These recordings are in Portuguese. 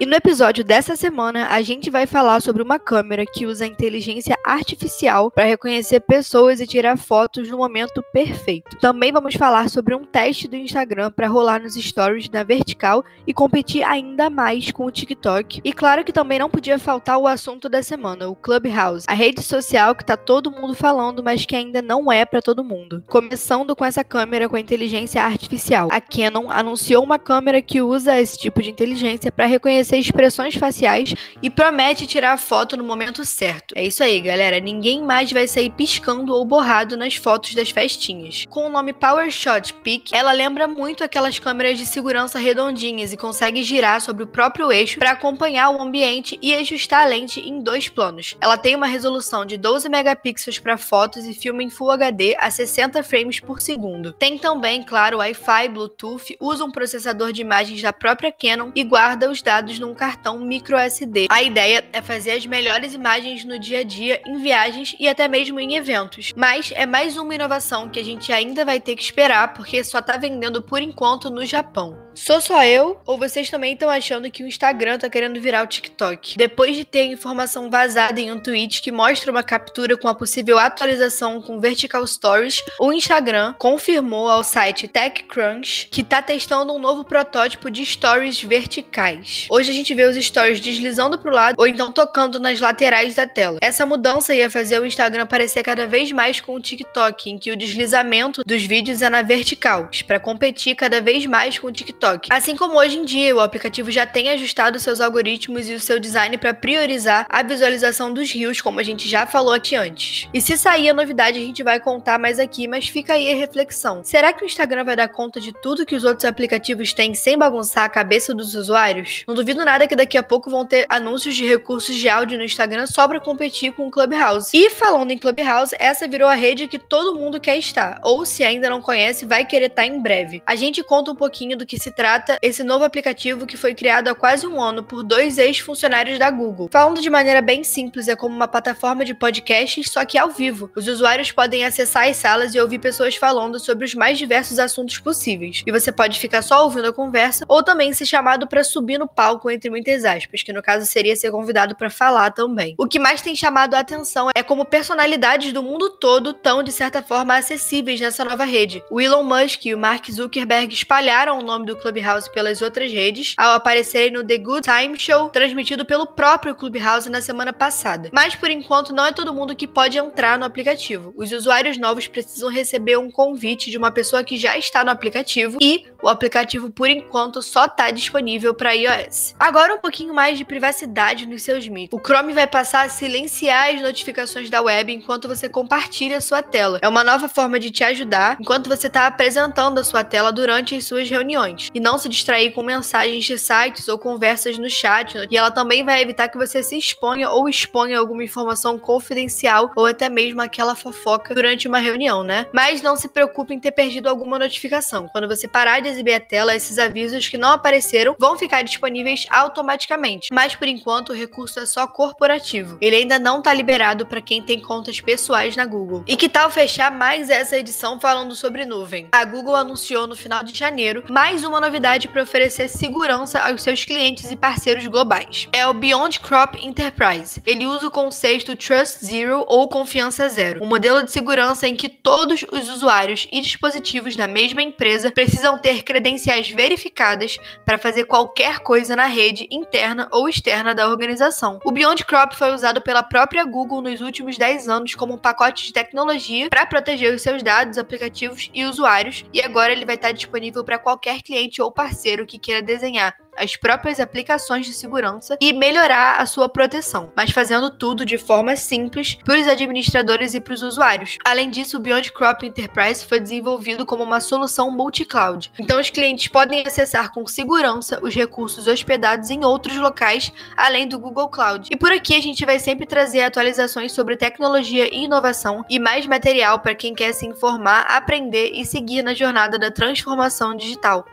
E no episódio dessa semana, a gente vai falar sobre uma câmera que usa inteligência artificial para reconhecer pessoas e tirar fotos no momento perfeito. Também vamos falar sobre um teste do Instagram para rolar nos stories na vertical e competir ainda mais com o TikTok. E claro que também não podia faltar o assunto da semana, o Clubhouse, a rede social que tá todo mundo falando, mas que ainda não é para todo mundo. Começando com essa câmera com a inteligência artificial. A Canon anunciou uma câmera que usa esse tipo de inteligência para reconhecer reconhecer expressões faciais e promete tirar a foto no momento certo. É isso aí, galera. Ninguém mais vai sair piscando ou borrado nas fotos das festinhas. Com o nome PowerShot Peak, ela lembra muito aquelas câmeras de segurança redondinhas e consegue girar sobre o próprio eixo para acompanhar o ambiente e ajustar a lente em dois planos. Ela tem uma resolução de 12 megapixels para fotos e filma em Full HD a 60 frames por segundo. Tem também, claro, Wi-Fi, Bluetooth, usa um processador de imagens da própria Canon e guarda os dados num cartão micro SD. A ideia é fazer as melhores imagens no dia a dia, em viagens e até mesmo em eventos. Mas é mais uma inovação que a gente ainda vai ter que esperar porque só tá vendendo por enquanto no Japão. Sou só eu ou vocês também estão achando que o Instagram tá querendo virar o TikTok? Depois de ter informação vazada em um tweet que mostra uma captura com a possível atualização com Vertical Stories, o Instagram confirmou ao site TechCrunch que tá testando um novo protótipo de stories verticais. Hoje a gente vê os stories deslizando para o lado ou então tocando nas laterais da tela. Essa mudança ia fazer o Instagram parecer cada vez mais com o TikTok, em que o deslizamento dos vídeos é na vertical, para competir cada vez mais com o TikTok. Assim como hoje em dia o aplicativo já tem ajustado seus algoritmos e o seu design para priorizar a visualização dos rios, como a gente já falou aqui antes. E se sair a novidade, a gente vai contar mais aqui, mas fica aí a reflexão. Será que o Instagram vai dar conta de tudo que os outros aplicativos têm sem bagunçar a cabeça dos usuários? Não duvido nada que daqui a pouco vão ter anúncios de recursos de áudio no Instagram só para competir com o Clubhouse. E falando em Clubhouse, essa virou a rede que todo mundo quer estar, ou se ainda não conhece, vai querer estar em breve. A gente conta um pouquinho do que se trata esse novo aplicativo que foi criado há quase um ano por dois ex-funcionários da Google. Falando de maneira bem simples, é como uma plataforma de podcasts, só que ao vivo. Os usuários podem acessar as salas e ouvir pessoas falando sobre os mais diversos assuntos possíveis. E você pode ficar só ouvindo a conversa ou também ser chamado para subir no palco entre muitas aspas, que no caso seria ser convidado para falar também. O que mais tem chamado a atenção é como personalidades do mundo todo estão, de certa forma, acessíveis nessa nova rede. O Elon Musk e o Mark Zuckerberg espalharam o nome do Clubhouse pelas outras redes ao aparecerem no The Good Time Show, transmitido pelo próprio Clubhouse na semana passada. Mas por enquanto não é todo mundo que pode entrar no aplicativo. Os usuários novos precisam receber um convite de uma pessoa que já está no aplicativo e o aplicativo por enquanto só está disponível para iOS. Agora um pouquinho mais de privacidade nos seus mitos. O Chrome vai passar a silenciar as notificações da web enquanto você compartilha a sua tela. É uma nova forma de te ajudar enquanto você está apresentando a sua tela durante as suas reuniões e não se distrair com mensagens de sites ou conversas no chat. E ela também vai evitar que você se exponha ou exponha alguma informação confidencial ou até mesmo aquela fofoca durante uma reunião, né? Mas não se preocupe em ter perdido alguma notificação. Quando você parar de exibir a tela, esses avisos que não apareceram vão ficar disponíveis automaticamente. Mas por enquanto o recurso é só corporativo. Ele ainda não está liberado para quem tem contas pessoais na Google. E que tal fechar mais essa edição falando sobre nuvem? A Google anunciou no final de janeiro mais uma novidade para oferecer segurança aos seus clientes e parceiros globais. É o Beyond Crop Enterprise. Ele usa o conceito Trust Zero ou Confiança Zero, um modelo de segurança em que todos os usuários e dispositivos da mesma empresa precisam ter credenciais verificadas para fazer qualquer coisa na rede interna ou externa da organização. O Beyond Crop foi usado pela própria Google nos últimos 10 anos como um pacote de tecnologia para proteger os seus dados, aplicativos e usuários, e agora ele vai estar disponível para qualquer cliente ou parceiro que queira desenhar as próprias aplicações de segurança e melhorar a sua proteção, mas fazendo tudo de forma simples para os administradores e para os usuários. Além disso, o Beyond Crop Enterprise foi desenvolvido como uma solução multi-cloud. Então, os clientes podem acessar com segurança os recursos hospedados em outros locais além do Google Cloud. E por aqui a gente vai sempre trazer atualizações sobre tecnologia e inovação e mais material para quem quer se informar, aprender e seguir na jornada da transformação digital.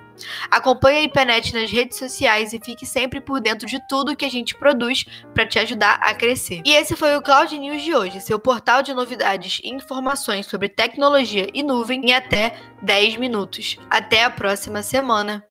Acompanhe a IPNET nas redes sociais e fique sempre por dentro de tudo que a gente produz para te ajudar a crescer. E esse foi o Cloud News de hoje, seu portal de novidades e informações sobre tecnologia e nuvem em até 10 minutos. Até a próxima semana.